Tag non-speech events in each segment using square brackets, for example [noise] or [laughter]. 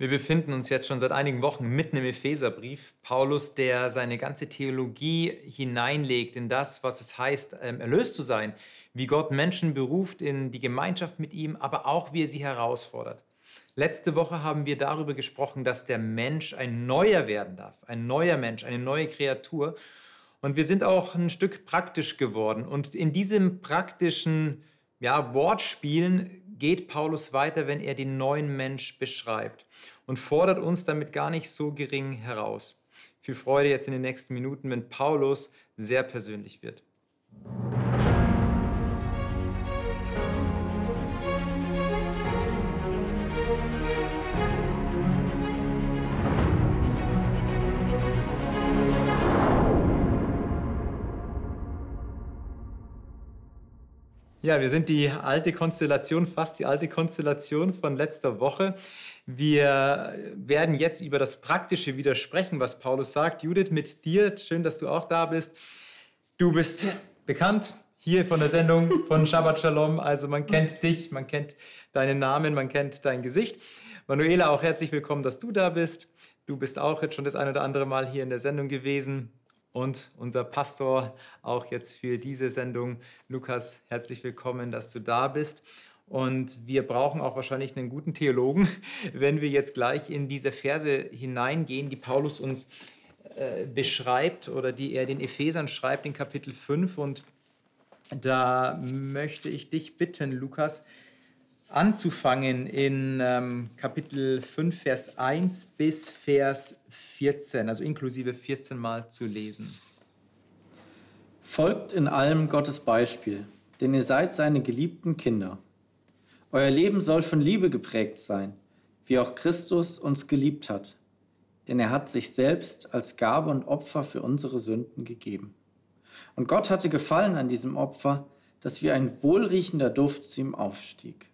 Wir befinden uns jetzt schon seit einigen Wochen mitten im Epheserbrief. Paulus, der seine ganze Theologie hineinlegt in das, was es heißt, ähm, erlöst zu sein, wie Gott Menschen beruft in die Gemeinschaft mit ihm, aber auch wie er sie herausfordert. Letzte Woche haben wir darüber gesprochen, dass der Mensch ein neuer werden darf, ein neuer Mensch, eine neue Kreatur. Und wir sind auch ein Stück praktisch geworden. Und in diesem praktischen ja, Wortspielen geht Paulus weiter, wenn er den neuen Mensch beschreibt und fordert uns damit gar nicht so gering heraus. Viel Freude jetzt in den nächsten Minuten, wenn Paulus sehr persönlich wird. Ja, wir sind die alte Konstellation, fast die alte Konstellation von letzter Woche. Wir werden jetzt über das Praktische widersprechen, was Paulus sagt. Judith, mit dir, schön, dass du auch da bist. Du bist bekannt hier von der Sendung von Shabbat Shalom. Also man kennt dich, man kennt deinen Namen, man kennt dein Gesicht. Manuela, auch herzlich willkommen, dass du da bist. Du bist auch jetzt schon das ein oder andere Mal hier in der Sendung gewesen und unser Pastor auch jetzt für diese Sendung. Lukas, herzlich willkommen, dass du da bist. Und wir brauchen auch wahrscheinlich einen guten Theologen, [laughs] wenn wir jetzt gleich in diese Verse hineingehen, die Paulus uns äh, beschreibt oder die er den Ephesern schreibt in Kapitel 5. Und da möchte ich dich bitten, Lukas, anzufangen in ähm, Kapitel 5, Vers 1 bis Vers 14, also inklusive 14 Mal zu lesen. Folgt in allem Gottes Beispiel, denn ihr seid seine geliebten Kinder. Euer Leben soll von Liebe geprägt sein, wie auch Christus uns geliebt hat, denn er hat sich selbst als Gabe und Opfer für unsere Sünden gegeben. Und Gott hatte gefallen an diesem Opfer, dass wie ein wohlriechender Duft zu ihm aufstieg.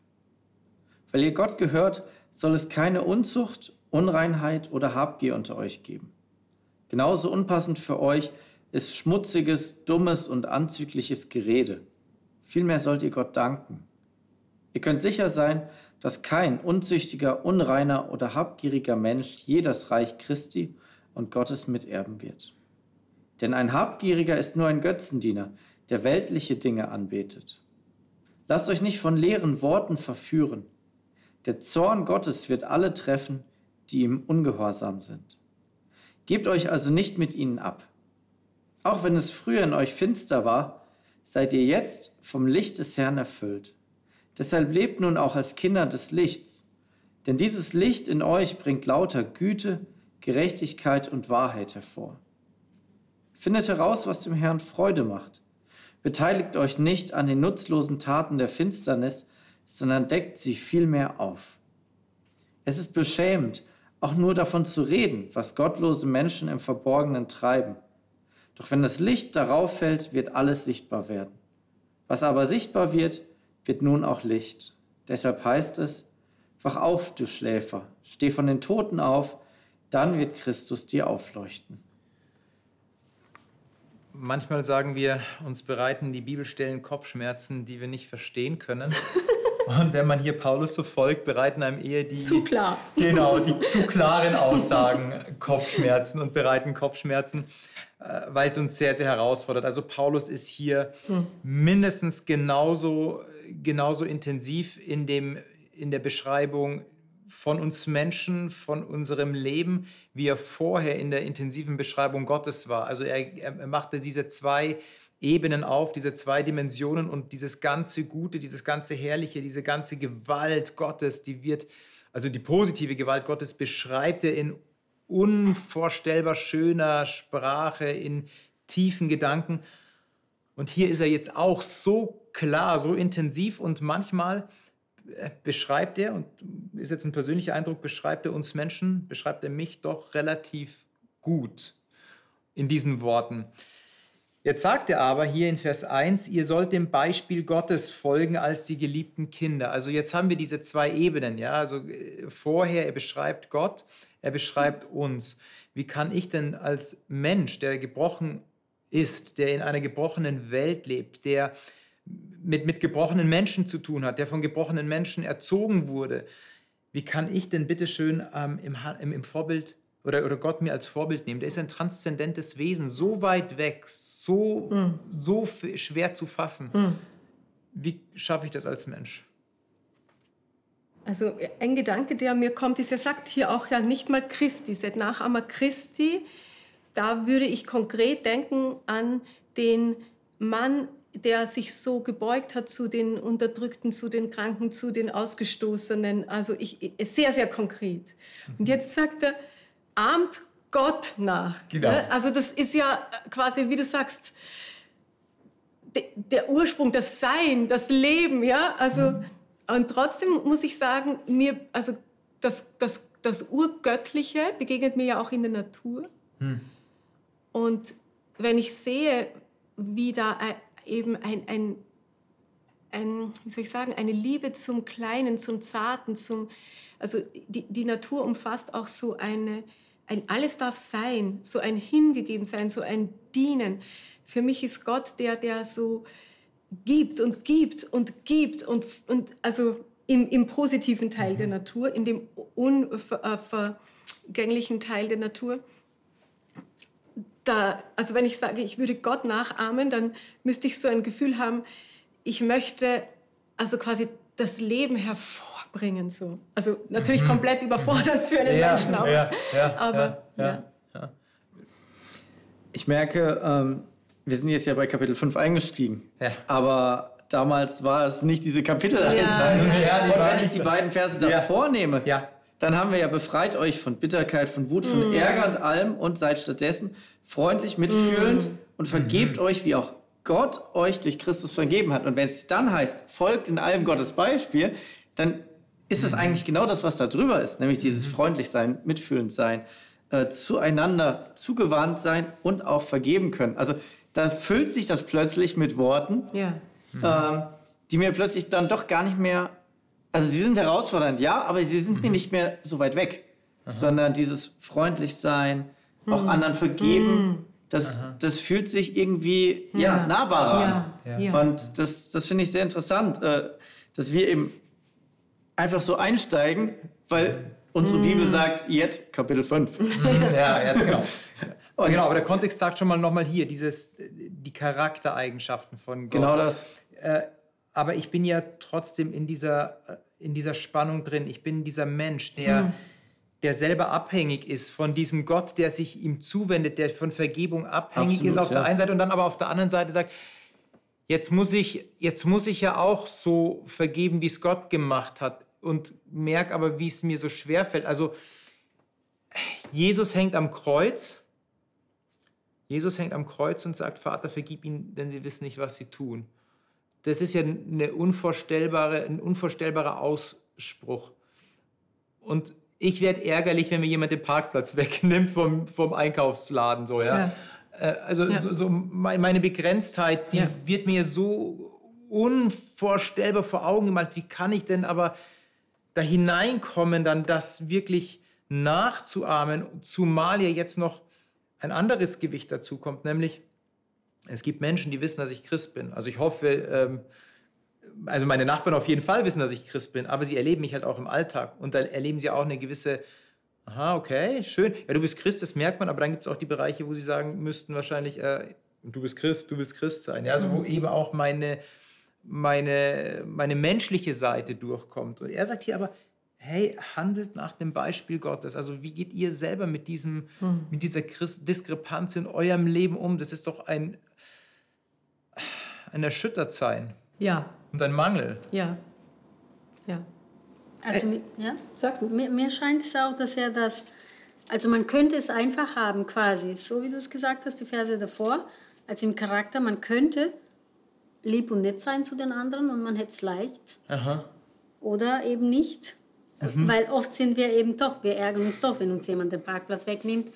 Weil ihr Gott gehört, soll es keine Unzucht, Unreinheit oder Habgier unter euch geben. Genauso unpassend für euch ist schmutziges, dummes und anzügliches Gerede. Vielmehr sollt ihr Gott danken. Ihr könnt sicher sein, dass kein unzüchtiger, unreiner oder habgieriger Mensch je das Reich Christi und Gottes miterben wird. Denn ein Habgieriger ist nur ein Götzendiener, der weltliche Dinge anbetet. Lasst euch nicht von leeren Worten verführen. Der Zorn Gottes wird alle treffen, die ihm ungehorsam sind. Gebt euch also nicht mit ihnen ab. Auch wenn es früher in euch finster war, seid ihr jetzt vom Licht des Herrn erfüllt. Deshalb lebt nun auch als Kinder des Lichts, denn dieses Licht in euch bringt lauter Güte, Gerechtigkeit und Wahrheit hervor. Findet heraus, was dem Herrn Freude macht. Beteiligt euch nicht an den nutzlosen Taten der Finsternis, sondern deckt sie vielmehr auf. Es ist beschämend, auch nur davon zu reden, was gottlose Menschen im Verborgenen treiben. Doch wenn das Licht darauf fällt, wird alles sichtbar werden. Was aber sichtbar wird, wird nun auch Licht. Deshalb heißt es, wach auf, du Schläfer, steh von den Toten auf, dann wird Christus dir aufleuchten. Manchmal sagen wir, uns bereiten die Bibelstellen Kopfschmerzen, die wir nicht verstehen können. [laughs] Und wenn man hier Paulus so folgt, bereiten einem eher die zu klar. Genau, die zu klaren Aussagen Kopfschmerzen und bereiten Kopfschmerzen, äh, weil es uns sehr, sehr herausfordert. Also Paulus ist hier hm. mindestens genauso, genauso intensiv in, dem, in der Beschreibung von uns Menschen, von unserem Leben, wie er vorher in der intensiven Beschreibung Gottes war. Also er, er machte diese zwei Ebenen auf, diese zwei Dimensionen und dieses ganze Gute, dieses ganze Herrliche, diese ganze Gewalt Gottes, die wird, also die positive Gewalt Gottes beschreibt er in unvorstellbar schöner Sprache, in tiefen Gedanken. Und hier ist er jetzt auch so klar, so intensiv und manchmal äh, beschreibt er, und ist jetzt ein persönlicher Eindruck, beschreibt er uns Menschen, beschreibt er mich doch relativ gut in diesen Worten. Jetzt sagt er aber hier in Vers 1, ihr sollt dem Beispiel Gottes folgen als die geliebten Kinder. Also jetzt haben wir diese zwei Ebenen, ja. Also äh, vorher, er beschreibt Gott, er beschreibt uns. Wie kann ich denn als Mensch, der gebrochen ist, der in einer gebrochenen Welt lebt, der mit, mit gebrochenen Menschen zu tun hat, der von gebrochenen Menschen erzogen wurde, wie kann ich denn bitte schön ähm, im, im, im Vorbild oder, oder Gott mir als Vorbild nehmen? Der ist ein transzendentes Wesen, so weit weg, so, mm. so schwer zu fassen. Mm. Wie schaffe ich das als Mensch? Also ein Gedanke, der mir kommt, ist, er sagt hier auch ja nicht mal Christi, seit Nachahmer Christi. Da würde ich konkret denken an den Mann der sich so gebeugt hat zu den Unterdrückten, zu den Kranken, zu den Ausgestoßenen. Also ich, sehr, sehr konkret. Und jetzt sagt er, ahmt Gott nach. Genau. Also das ist ja quasi, wie du sagst, der Ursprung, das Sein, das Leben, ja. Also mhm. und trotzdem muss ich sagen, mir, also das, das, das Urgöttliche begegnet mir ja auch in der Natur. Mhm. Und wenn ich sehe, wie da eben ein, ein, ein, wie soll ich sagen, eine Liebe zum Kleinen, zum Zarten, zum, also die, die Natur umfasst auch so eine, ein alles darf sein, so ein hingegeben sein, so ein Dienen. Für mich ist Gott der, der so gibt und gibt und gibt und, und also im, im positiven Teil mhm. der Natur, in dem unvergänglichen Teil der Natur da, also wenn ich sage, ich würde Gott nachahmen, dann müsste ich so ein Gefühl haben, ich möchte also quasi das Leben hervorbringen. So. Also natürlich mhm. komplett überfordert für einen ja, Menschen, aber, ja, ja, aber ja, Ich merke, ähm, wir sind jetzt ja bei Kapitel 5 eingestiegen, aber damals war es nicht diese Kapiteleinteilung. Ja. Und wenn ich die beiden Verse davor nehme, dann haben wir ja befreit euch von Bitterkeit, von Wut, von mhm. Ärger und allem und seid stattdessen freundlich, mitfühlend mm. und vergebt mm. euch, wie auch Gott euch durch Christus vergeben hat. Und wenn es dann heißt, folgt in allem Gottes Beispiel, dann ist es eigentlich genau das, was da drüber ist, nämlich dieses freundlich sein, mitfühlend sein, äh, zueinander zugewandt sein und auch vergeben können. Also da füllt sich das plötzlich mit Worten, ja. ähm, die mir plötzlich dann doch gar nicht mehr, also sie sind herausfordernd, ja, aber sie sind mhm. mir nicht mehr so weit weg, Aha. sondern dieses freundlich sein, auch mhm. anderen vergeben. Mhm. Das, das fühlt sich irgendwie ja. ja nahbarer an. Ja. Und das, das finde ich sehr interessant, äh, dass wir eben einfach so einsteigen, weil unsere Bibel mhm. sagt, jetzt Kapitel 5. [laughs] ja, jetzt genau. [laughs] Aber genau, aber der Kontext sagt schon mal nochmal hier, dieses, die Charaktereigenschaften von Gott. Genau das. Äh, aber ich bin ja trotzdem in dieser, äh, in dieser Spannung drin. Ich bin dieser Mensch, der, mhm der selber abhängig ist von diesem Gott, der sich ihm zuwendet, der von Vergebung abhängig Absolut, ist auf ja. der einen Seite und dann aber auf der anderen Seite sagt, jetzt muss ich, jetzt muss ich ja auch so vergeben, wie es Gott gemacht hat und merke aber, wie es mir so schwer fällt. Also Jesus hängt am Kreuz. Jesus hängt am Kreuz und sagt, Vater, vergib ihnen, denn sie wissen nicht, was sie tun. Das ist ja eine unvorstellbare, ein unvorstellbarer Ausspruch. Und ich werde ärgerlich, wenn mir jemand den Parkplatz [laughs] wegnimmt vom, vom Einkaufsladen. So, ja? ja. Äh, also ja. So, so, meine Begrenztheit, die ja. wird mir so unvorstellbar vor Augen gemalt. Wie kann ich denn aber da hineinkommen, dann das wirklich nachzuahmen, zumal ja jetzt noch ein anderes Gewicht dazu kommt, nämlich es gibt Menschen, die wissen, dass ich Christ bin. Also ich hoffe, ähm, also meine Nachbarn auf jeden Fall wissen, dass ich Christ bin, aber sie erleben mich halt auch im Alltag und da erleben sie auch eine gewisse, aha, okay, schön, ja, du bist Christ, das merkt man, aber dann gibt es auch die Bereiche, wo sie sagen müssten wahrscheinlich, äh, du bist Christ, du willst Christ sein, ja, also wo eben auch meine, meine, meine menschliche Seite durchkommt. Und er sagt hier aber, hey, handelt nach dem Beispiel Gottes. Also wie geht ihr selber mit, diesem, hm. mit dieser Christ Diskrepanz in eurem Leben um? Das ist doch ein, ein Erschüttertsein. Ja, und ein Mangel. Ja. Ja. Also, äh, ja? Sag. Mir, mir scheint es auch, dass er das, also man könnte es einfach haben quasi, so wie du es gesagt hast, die Verse davor, also im Charakter, man könnte lieb und nett sein zu den anderen und man hätte es leicht. Aha. Oder eben nicht. Mhm. Weil oft sind wir eben doch, wir ärgern uns doch, wenn uns jemand den Parkplatz wegnimmt.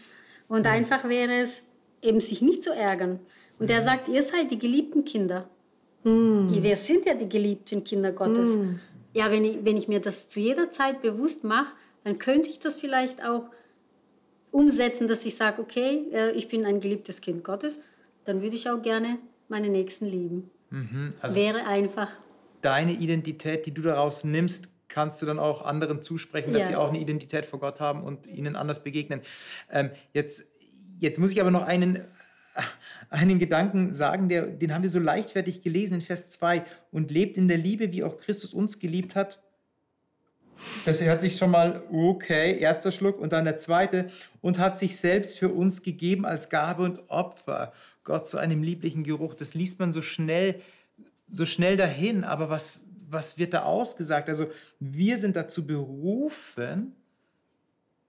Und mhm. einfach wäre es eben sich nicht zu ärgern. Und mhm. er sagt, ihr seid die geliebten Kinder. Mm. Wir sind ja die geliebten Kinder Gottes. Mm. Ja, wenn ich, wenn ich mir das zu jeder Zeit bewusst mache, dann könnte ich das vielleicht auch umsetzen, dass ich sage, okay, äh, ich bin ein geliebtes Kind Gottes, dann würde ich auch gerne meine Nächsten lieben. Mhm, also Wäre einfach. Deine Identität, die du daraus nimmst, kannst du dann auch anderen zusprechen, dass Ja. sie auch eine Identität vor Gott haben und ihnen anders begegnen. Ähm, jetzt, jetzt muss ich aber noch einen, einen Gedanken sagen, der, den haben wir so leichtfertig gelesen in Vers 2 und lebt in der Liebe, wie auch Christus uns geliebt hat. Das hört sich schon mal okay, erster Schluck und dann der zweite und hat sich selbst für uns gegeben als Gabe und Opfer. Gott zu einem lieblichen Geruch. Das liest man so schnell, so schnell dahin, aber was, was wird da ausgesagt? Also wir sind dazu berufen,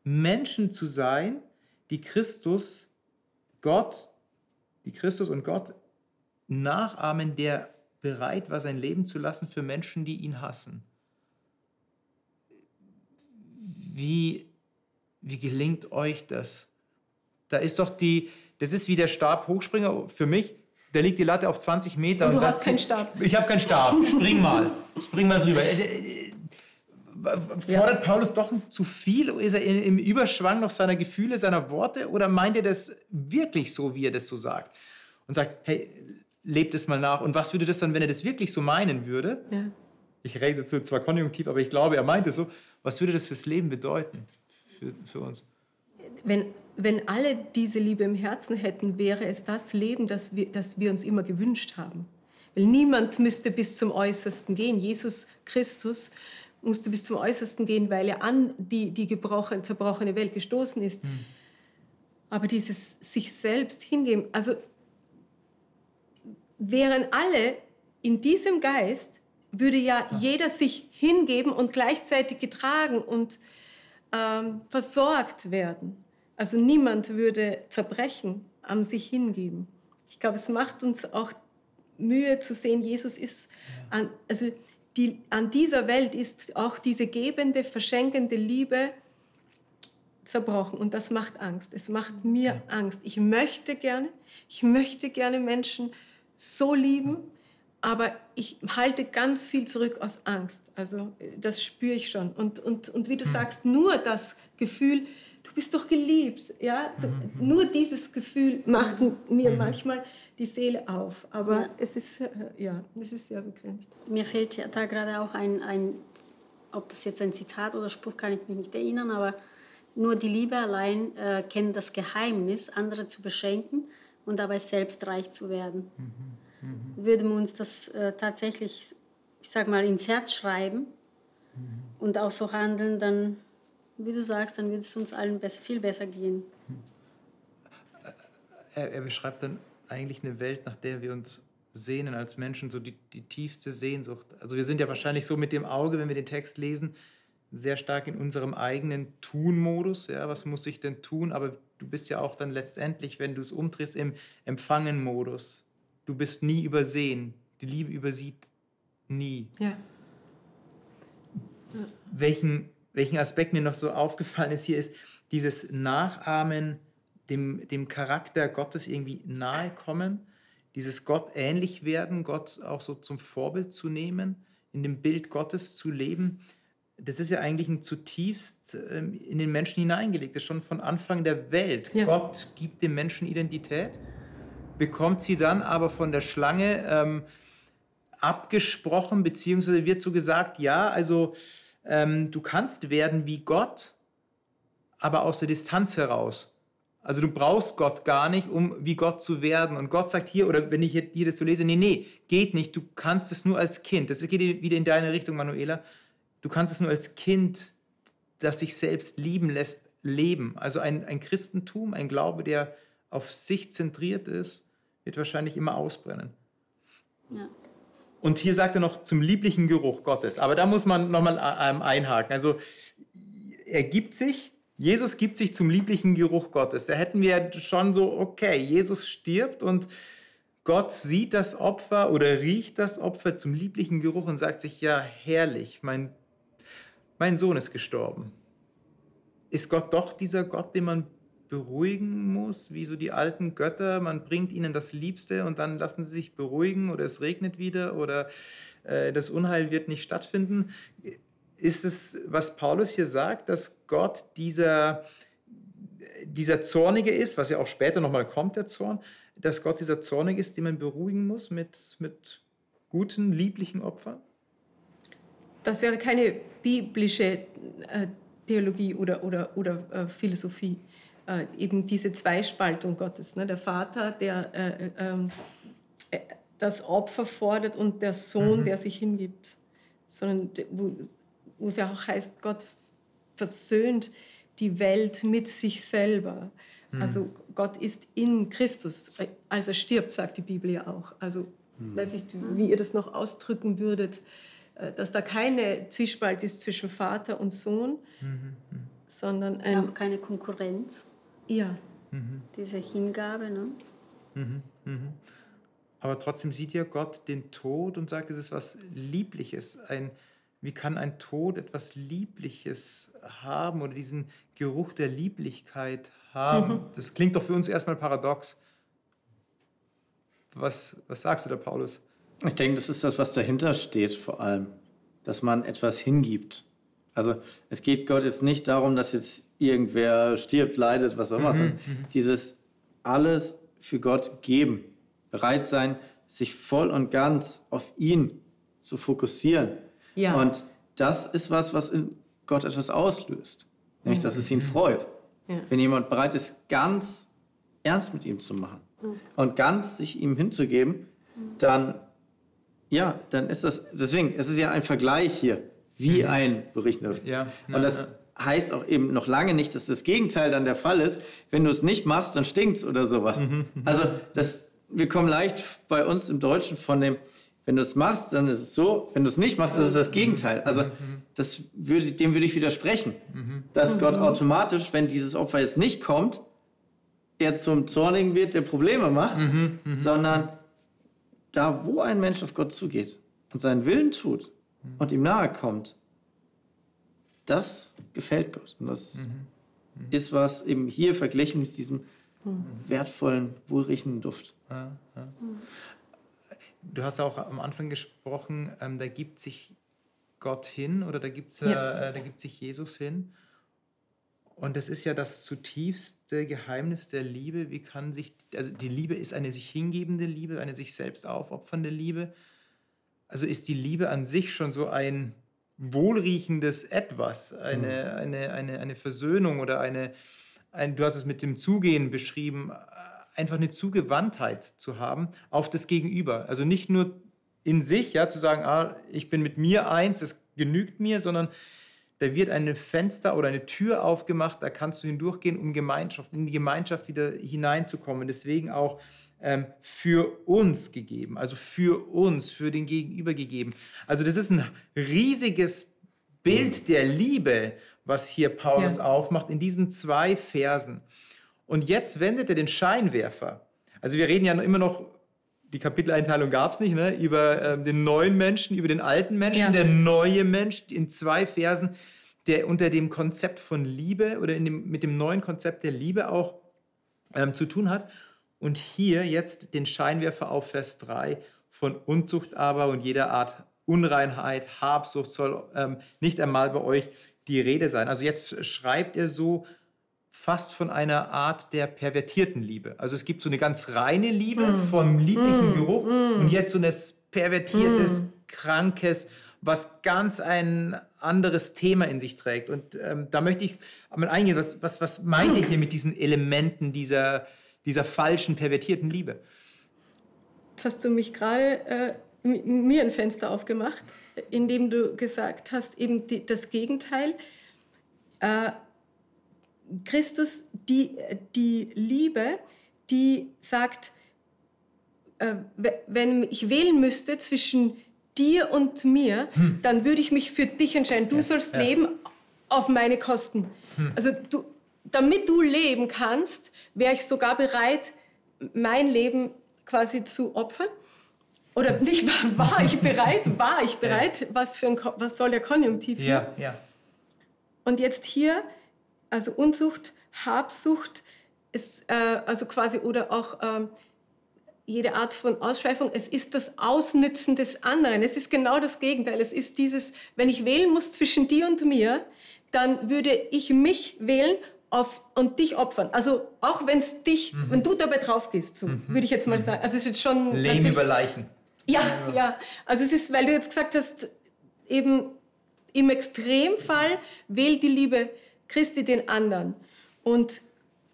Menschen zu sein, die Christus, Gott, die Christus und Gott nachahmen, der bereit war, sein Leben zu lassen für Menschen, die ihn hassen. Wie, wie gelingt euch das? Da ist doch die, das ist wie der Stabhochspringer für mich. Da liegt die Latte auf 20 Meter. Und du das- hast keinen Stab. Ich habe keinen Stab. Spring mal. Spring mal drüber. [laughs] Fordert Paulus doch zu viel? Ist er im Überschwang noch seiner Gefühle, seiner Worte? Oder meint er das wirklich so, wie er das so sagt? Und sagt, hey, lebt es mal nach. Und was würde das dann, wenn er das wirklich so meinen würde? Ja. Ich rede dazu zwar konjunktiv, aber ich glaube, er meint es so. Was würde das fürs Leben bedeuten? Für, für uns? Wenn, wenn alle diese Liebe im Herzen hätten, wäre es das Leben, das wir, das wir uns immer gewünscht haben. Weil niemand müsste bis zum Äußersten gehen. Jesus Christus musste bis zum Äußersten gehen, weil er an die, die gebrochen, zerbrochene Welt gestoßen ist. Aber dieses sich selbst hingeben, also wären alle in diesem Geist, würde ja jeder sich hingeben und gleichzeitig getragen und ähm, versorgt werden. Also niemand würde zerbrechen am sich hingeben. Ich glaube, es macht uns auch Mühe zu sehen, Jesus ist, an, also die, an dieser Welt ist auch diese gebende, verschenkende Liebe zerbrochen und das macht Angst. Es macht mir Angst. Ich möchte gerne, ich möchte gerne Menschen so lieben, aber ich halte ganz viel zurück aus Angst. Also äh, das spüre ich schon. Und, und, und wie du sagst, nur das Gefühl, du bist doch geliebt. Ja? Du, nur dieses Gefühl macht mir manchmal die Seele auf. Aber Ja. es, ist, äh, ja, es ist sehr begrenzt. Mir fällt ja da gerade auch ein, ein, ob das jetzt ein Zitat oder Spruch, kann ich mich nicht erinnern, aber nur die Liebe allein äh, kennt das Geheimnis, andere zu beschenken und dabei selbst reich zu werden. Würden wir uns das äh, tatsächlich, ich sag mal, ins Herz schreiben und auch so handeln, dann, wie du sagst, dann würde es uns allen besser, viel besser gehen. Er, er beschreibt dann eigentlich eine Welt, nach der wir uns sehnen als Menschen, so die, die tiefste Sehnsucht. Also wir sind ja wahrscheinlich so mit dem Auge, wenn wir den Text lesen, sehr stark in unserem eigenen Tun-Modus. Ja, was muss ich denn tun? Aber du bist ja auch dann letztendlich, wenn du es umdrehst, im Empfangen-Modus. Du bist nie übersehen. Die Liebe übersieht nie. Ja. welchen, welchen Aspekt mir noch so aufgefallen ist hier, ist dieses Nachahmen dem, dem Charakter Gottes irgendwie nahe kommen, dieses Gott ähnlich werden, Gott auch so zum Vorbild zu nehmen, in dem Bild Gottes zu leben. Das ist ja eigentlich ein zutiefst ähm, in den Menschen hineingelegt, das ist schon von Anfang der Welt. Ja. Gott gibt dem Menschen Identität, bekommt sie dann aber von der Schlange ähm, abgesprochen, beziehungsweise wird so gesagt, ja, also ähm, du kannst werden wie Gott, aber aus der Distanz heraus. Also du brauchst Gott gar nicht, um wie Gott zu werden. Und Gott sagt hier, oder wenn ich hier- dir das so lese, nee, nee, geht nicht, du kannst es nur als Kind. Das geht wieder in deine Richtung, Manuela. Du kannst es nur als Kind, das sich selbst lieben lässt, leben. Also ein, ein Christentum, ein Glaube, der auf sich zentriert ist, wird wahrscheinlich immer ausbrennen. Ja. Und hier sagt er noch zum lieblichen Geruch Gottes. Aber da muss man nochmal ähm, einhaken. Also er gibt sich, Jesus gibt sich zum lieblichen Geruch Gottes. Da hätten wir schon so, okay, Jesus stirbt und Gott sieht das Opfer oder riecht das Opfer zum lieblichen Geruch und sagt sich, ja, herrlich, mein, mein Sohn ist gestorben. Ist Gott doch dieser Gott, den man beruhigen muss, wie so die alten Götter? Man bringt ihnen das Liebste und dann lassen sie sich beruhigen oder es regnet wieder oder äh, das Unheil wird nicht stattfinden. Ist es, was Paulus hier sagt, dass Gott dieser, dieser Zornige ist, was ja auch später nochmal kommt, der Zorn, dass Gott dieser Zornige ist, den man beruhigen muss mit, mit guten, lieblichen Opfern? das wäre keine biblische äh, Theologie oder, oder, oder äh, Philosophie. Äh, eben diese Zweispaltung Gottes. Ne? Der Vater, der äh, äh, ähm, äh, das Opfer fordert und der Sohn, mhm. der sich hingibt. Sondern wo, wo es ja auch heißt, Gott versöhnt die Welt mit sich selber. Mhm. Also Gott ist in Christus, als er stirbt, sagt die Bibel ja auch. Also mhm. weiß ich, wie ihr das noch ausdrücken würdet, äh, dass da keine Zwiespalt ist zwischen Vater und Sohn, mhm. sondern ein, auch keine Konkurrenz. Ja. Mhm. Diese Hingabe. Ne? Mhm. Mhm. Aber trotzdem sieht ja Gott den Tod und sagt, es ist was Liebliches. Ein, wie kann ein Tod etwas Liebliches haben oder diesen Geruch der Lieblichkeit haben? Mhm. Das klingt doch für uns erstmal paradox. Was, was sagst du da, Paulus? Ich denke, das ist das, was dahinter steht vor allem, dass man etwas hingibt. Also es geht Gott jetzt nicht darum, dass jetzt irgendwer stirbt, leidet, was auch immer, mhm, sondern mhm. dieses alles für Gott geben, bereit sein, sich voll und ganz auf ihn zu fokussieren. Ja. Und das ist was, was in Gott etwas auslöst, nämlich dass es ihn mhm. freut. Ja. Wenn jemand bereit ist, ganz ernst mit ihm zu machen mhm. und ganz sich ihm hinzugeben, dann ja, dann ist das, deswegen, es ist ja ein Vergleich hier, wie mhm. ein Bericht. Ja, und das heißt auch eben noch lange nicht, dass das Gegenteil dann der Fall ist. Wenn du es nicht machst, dann stinkt es oder sowas. Mhm. Also das, wir kommen leicht bei uns im Deutschen von dem, wenn du es machst, dann ist es so, wenn du es nicht machst, ist es das Gegenteil. Also das würde, dem würde ich widersprechen, dass Gott automatisch, wenn dieses Opfer jetzt nicht kommt, er zum Zornigen wird, der Probleme macht, sondern da, wo ein Mensch auf Gott zugeht und seinen Willen tut und ihm nahe kommt, das gefällt Gott. Und das mhm. Mhm. ist was eben hier verglichen mit diesem mhm. wertvollen, wohlriechenden Duft. Du hast auch am Anfang gesprochen, ähm, da gibt sich Gott hin oder da, gibt's, äh, ja. äh, da gibt sich Jesus hin. Und das ist ja das zutiefste Geheimnis der Liebe. Wie kann sich, also die Liebe ist eine sich hingebende Liebe, eine sich selbst aufopfernde Liebe. Also ist die Liebe an sich schon so ein wohlriechendes Etwas, eine, mhm. eine, eine, eine Versöhnung oder eine, ein, du hast es mit dem Zugehen beschrieben, einfach eine Zugewandtheit zu haben auf das Gegenüber. Also nicht nur in sich, ja, zu sagen, ah, ich bin mit mir eins, das genügt mir, sondern da wird ein Fenster oder eine Tür aufgemacht, da kannst du hindurchgehen, um Gemeinschaft, in die Gemeinschaft wieder hineinzukommen. Deswegen auch ähm, für uns gegeben, also für uns, für den Gegenüber gegeben. Also das ist ein riesiges Bild der Liebe, was hier Paulus ja. aufmacht in diesen zwei Versen. Und jetzt wendet er den Scheinwerfer. Also wir reden ja immer noch die Kapiteleinteilung gab es nicht, ne? über ähm, den neuen Menschen, über den alten Menschen, ja. der neue Mensch in zwei Versen, der unter dem Konzept von Liebe oder dem, mit dem neuen Konzept der Liebe auch ähm, zu tun hat. Und hier jetzt den Scheinwerfer auf Vers 3 von Unzucht aber und jeder Art Unreinheit, Habsucht soll ähm, nicht einmal bei euch die Rede sein. Also jetzt schreibt er so fast von einer Art der pervertierten Liebe. Also es gibt so eine ganz reine Liebe mm. vom lieblichen mm. Geruch mm. und jetzt so ein pervertiertes, mm. krankes, was ganz ein anderes Thema in sich trägt. Und ähm, da möchte ich mal eingehen, was, was, was meint ihr hier mit diesen Elementen dieser, dieser falschen, pervertierten Liebe? Jetzt hast du mich gerade äh, mir ein Fenster aufgemacht, indem du gesagt hast, eben die, das Gegenteil. Äh, Christus die, die Liebe, die sagt, äh, wenn ich wählen müsste zwischen dir und mir, hm. dann würde ich mich für dich entscheiden. Du ja, sollst ja. leben auf meine Kosten. Hm. Also du, damit du leben kannst, wäre ich sogar bereit, mein Leben quasi zu opfern. Oder hm. nicht, [laughs] war ich bereit? War ich bereit? Was, für ein, was soll der Konjunktiv hier? Ja, ja. Und jetzt hier also Unzucht, Habsucht, ist, äh, also quasi oder auch ähm, jede Art von Ausschweifung. Es ist das Ausnützen des anderen. Es ist genau das Gegenteil. Es ist dieses, wenn ich wählen muss zwischen dir und mir, dann würde ich mich wählen auf, und dich opfern. Also auch wenn es dich, mhm. wenn du dabei drauf gehst, so, mhm. würde ich jetzt mal mhm. sagen. Also es ist jetzt schon Leben über Leichen. Ja, ja. Also es ist, weil du jetzt gesagt hast, eben im Extremfall wählt die Liebe Christi den anderen. Und,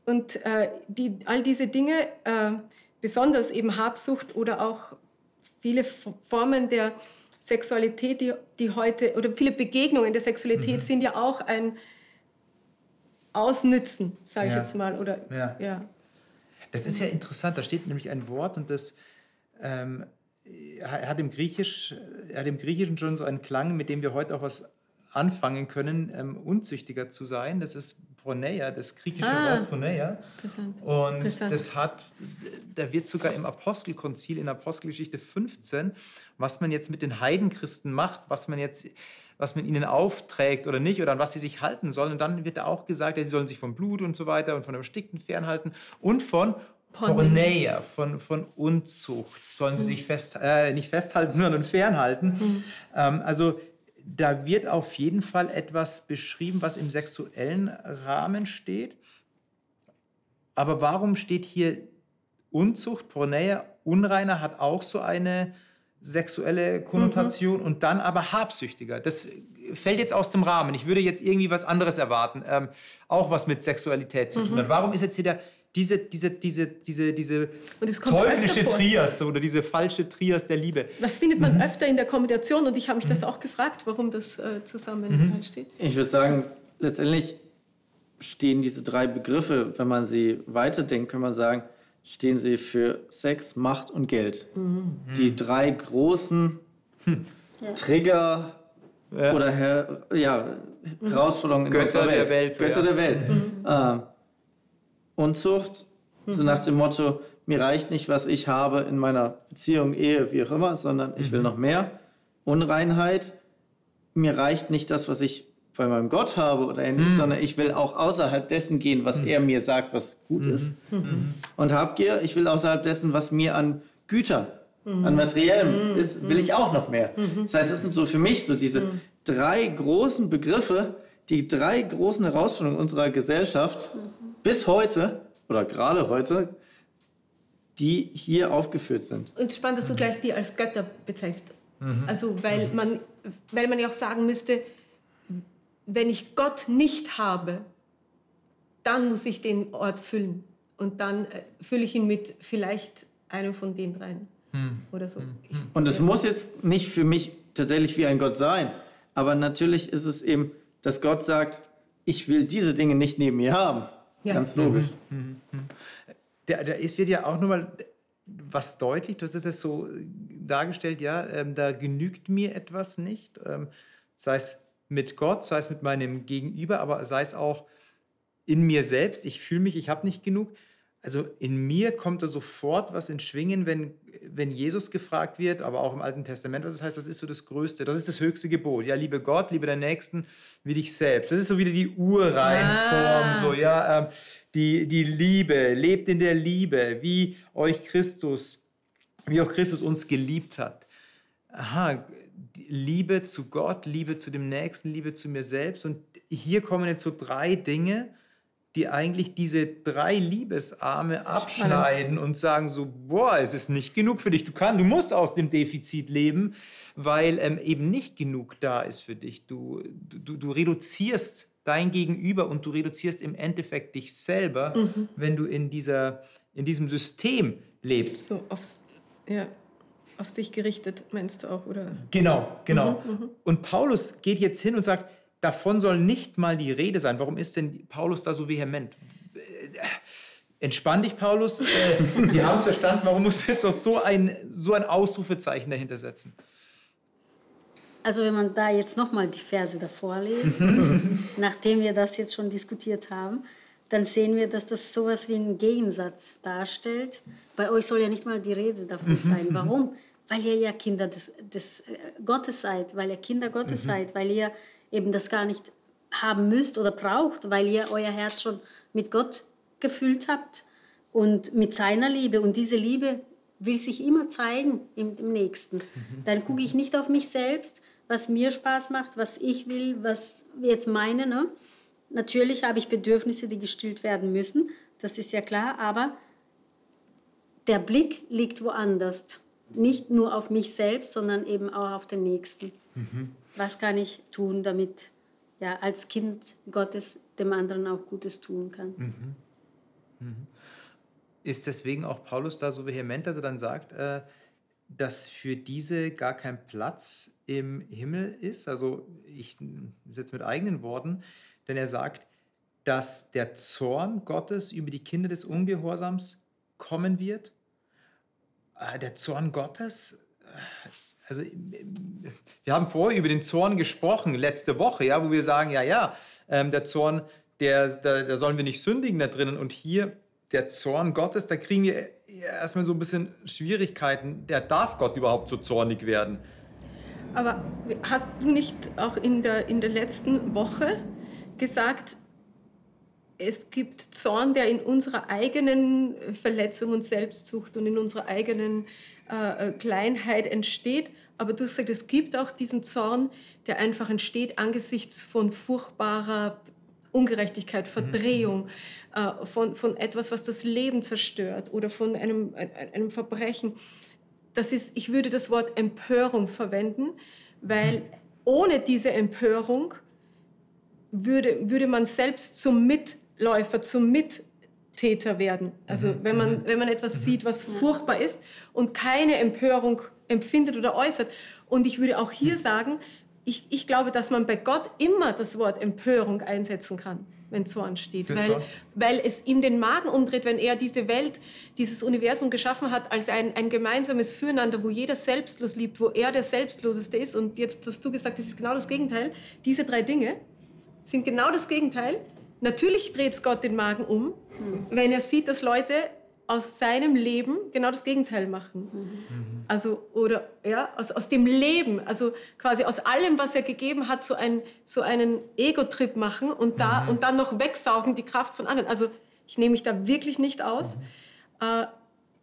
und äh, die, all diese Dinge, äh, besonders eben Habsucht oder auch viele Formen der Sexualität, die, die heute, oder viele Begegnungen der Sexualität mhm. sind ja auch ein Ausnützen, sage ich ja. jetzt mal. Oder, ja. ja. Das ist ja interessant, da steht nämlich ein Wort und das ähm, hat, im Griechisch, hat im Griechischen schon so einen Klang, mit dem wir heute auch was anfangen können, ähm, unzüchtiger zu sein. Das ist Proneia, das griechische ah, Wort Proneia. Interessant. Und interessant. das hat, da wird sogar im Apostelkonzil in Apostelgeschichte 15, was man jetzt mit den Heidenchristen macht, was man jetzt was man ihnen aufträgt oder nicht oder an was sie sich halten sollen. Und dann wird da auch gesagt, ja, sie sollen sich vom Blut und so weiter und von dem Erstickten fernhalten und von Porneia, von, von Unzucht sollen sie mhm. sich fest, äh, nicht festhalten, sondern fernhalten. Mhm. Ähm, also da wird auf jeden Fall etwas beschrieben, was im sexuellen Rahmen steht. Aber warum steht hier Unzucht, Porneia, Unreiner hat auch so eine sexuelle Konnotation mhm. und dann aber habsüchtiger. Das fällt jetzt aus dem Rahmen. Ich würde jetzt irgendwie was anderes erwarten, ähm, auch was mit Sexualität zu tun mhm. hat. Warum ist jetzt hier der, diese, diese, diese, diese, diese teuflische Trias oder diese falsche Trias der Liebe. Das findet man mhm. öfter in der Kombination und ich habe mich mhm. das auch gefragt, warum das äh, zusammen mhm. steht. Ich würde sagen, letztendlich stehen diese drei Begriffe, wenn man sie weiterdenkt, kann man sagen, stehen sie für Sex, Macht und Geld. Mhm. Die drei großen hm. Trigger ja. oder her, ja, Herausforderungen in Götter unserer Welt. Der Welt Götter ja. der Welt. Mhm. Ähm, Unzucht, mhm. so nach dem Motto, mir reicht nicht, was ich habe in meiner Beziehung, Ehe, wie auch immer, sondern ich will mhm. noch mehr. Unreinheit, mir reicht nicht das, was ich bei meinem Gott habe oder ähnliches, mhm. sondern ich will auch außerhalb dessen gehen, was mhm. er mir sagt, was gut mhm. ist. Mhm. Und Habgier, ich will außerhalb dessen, was mir an Gütern, an Materiellem ist, will ich auch noch mehr. Das heißt, es sind so für mich so diese drei großen Begriffe, die drei großen Herausforderungen unserer Gesellschaft, bis heute oder gerade heute, die hier aufgeführt sind. Und spannend, dass du gleich die als Götter bezeichnest. Mhm. Also, weil man, weil man ja auch sagen müsste, wenn ich Gott nicht habe, dann muss ich den Ort füllen. Und dann äh, fülle ich ihn mit vielleicht einem von den dreien. Mhm. Oder so. Ich, Und es ja. muss jetzt nicht für mich tatsächlich wie ein Gott sein. Aber natürlich ist es eben, dass Gott sagt, ich will diese Dinge nicht neben mir haben. Ja. Ganz logisch. Mhm. Mhm. mhm. Da, da ist, wird ja auch nochmal was deutlich, du hast es so dargestellt, ja, ähm, da genügt mir etwas nicht, ähm, sei es mit Gott, sei es mit meinem Gegenüber, aber sei es auch in mir selbst. Ich fühle mich, ich habe nicht genug. Also in mir kommt da sofort was in Schwingen, wenn, wenn Jesus gefragt wird, aber auch im Alten Testament, was das heißt, das ist so das Größte, das ist das höchste Gebot. Ja, liebe Gott, liebe deinen Nächsten wie dich selbst. Das ist so wieder die Urreihenform, ah. so, ja, ähm, die, die Liebe, lebt in der Liebe, wie euch Christus, wie auch Christus uns geliebt hat. Aha, Liebe zu Gott, Liebe zu dem Nächsten, Liebe zu mir selbst. Und hier kommen jetzt so drei Dinge, die eigentlich diese drei Liebesarme abschneiden und sagen so, boah, es ist nicht genug für dich. Du kannst, du musst aus dem Defizit leben, weil ähm, eben nicht genug da ist für dich. Du, du, du reduzierst dein Gegenüber und du reduzierst im Endeffekt dich selber, mhm. wenn du in, dieser, in diesem System lebst. So aufs, ja, auf sich gerichtet, meinst du auch, oder? Genau, genau. Mhm, mhm. und Paulus geht jetzt hin und sagt, davon soll nicht mal die Rede sein. Warum ist denn Paulus da so vehement? Entspann dich, Paulus. Äh, wir haben es verstanden. Warum musst du jetzt auch so ein, so ein Ausrufezeichen dahinter setzen? Also wenn man da jetzt nochmal die Verse davor liest, [laughs] nachdem wir das jetzt schon diskutiert haben, dann sehen wir, dass das sowas wie einen Gegensatz darstellt. Bei euch soll ja nicht mal die Rede davon [laughs] sein. Warum? Weil ihr ja Kinder des, des äh, Gottes seid, weil ihr Kinder Gottes mhm. seid, weil ihr eben das gar nicht haben müsst oder braucht, weil ihr euer Herz schon mit Gott gefüllt habt und mit seiner Liebe. Und diese Liebe will sich immer zeigen im, im Nächsten. Mhm. Dann gucke ich nicht auf mich selbst, was mir Spaß macht, was ich will, was wir jetzt meinen. Ne? Natürlich habe ich Bedürfnisse, die gestillt werden müssen, das ist ja klar, aber der Blick liegt woanders. Nicht nur auf mich selbst, sondern eben auch auf den Nächsten. Mhm. Was kann ich tun, damit ja, als Kind Gottes dem anderen auch Gutes tun kann. Mhm. Mhm. Ist deswegen auch Paulus da so vehement, dass er dann sagt, äh, dass für diese gar kein Platz im Himmel ist? Also ich setze mit eigenen Worten, denn er sagt, dass der Zorn Gottes über die Kinder des Ungehorsams kommen wird. Äh, der Zorn Gottes, äh, also wir haben vorher über den Zorn gesprochen, letzte Woche, ja, wo wir sagen, ja, ja, ähm, der Zorn, der, da, da sollen wir nicht sündigen da drinnen. Und hier der Zorn Gottes, da kriegen wir erstmal so ein bisschen Schwierigkeiten. Der darf Gott überhaupt so zornig werden? Aber hast du nicht auch in der, in der letzten Woche gesagt, es gibt Zorn, der in unserer eigenen Verletzung und Selbstsucht und in unserer eigenen äh, äh, Kleinheit entsteht. Aber du sagst, es gibt auch diesen Zorn, der einfach entsteht angesichts von furchtbarer Ungerechtigkeit, mhm. Verdrehung, äh, von, von etwas, was das Leben zerstört oder von einem, einem Verbrechen. Das ist, ich würde das Wort Empörung verwenden, weil mhm. ohne diese Empörung würde, würde man selbst zum Mit Läufer zum Mittäter werden. Also mhm. wenn, man, mhm. wenn man etwas mhm. sieht, was furchtbar ist und keine Empörung empfindet oder äußert. Und ich würde auch hier sagen, ich, ich glaube, dass man bei Gott immer das Wort Empörung einsetzen kann, wenn Zorn steht. Weil, weil es ihm den Magen umdreht, wenn er diese Welt, dieses Universum geschaffen hat als ein, ein gemeinsames Füreinander, wo jeder selbstlos liebt, wo er der Selbstloseste ist. Und jetzt hast du gesagt, das ist genau das Gegenteil. Diese drei Dinge sind genau das Gegenteil. Natürlich dreht es Gott den Magen um, mhm. wenn er sieht, dass Leute aus seinem Leben genau das Gegenteil machen. Mhm. Also, oder, ja, aus, aus dem Leben, also quasi aus allem, was er gegeben hat, so, ein, so einen Ego-Trip machen und, da, mhm. und dann noch wegsaugen die Kraft von anderen. Also, ich nehme mich da wirklich nicht aus. Mhm. Äh,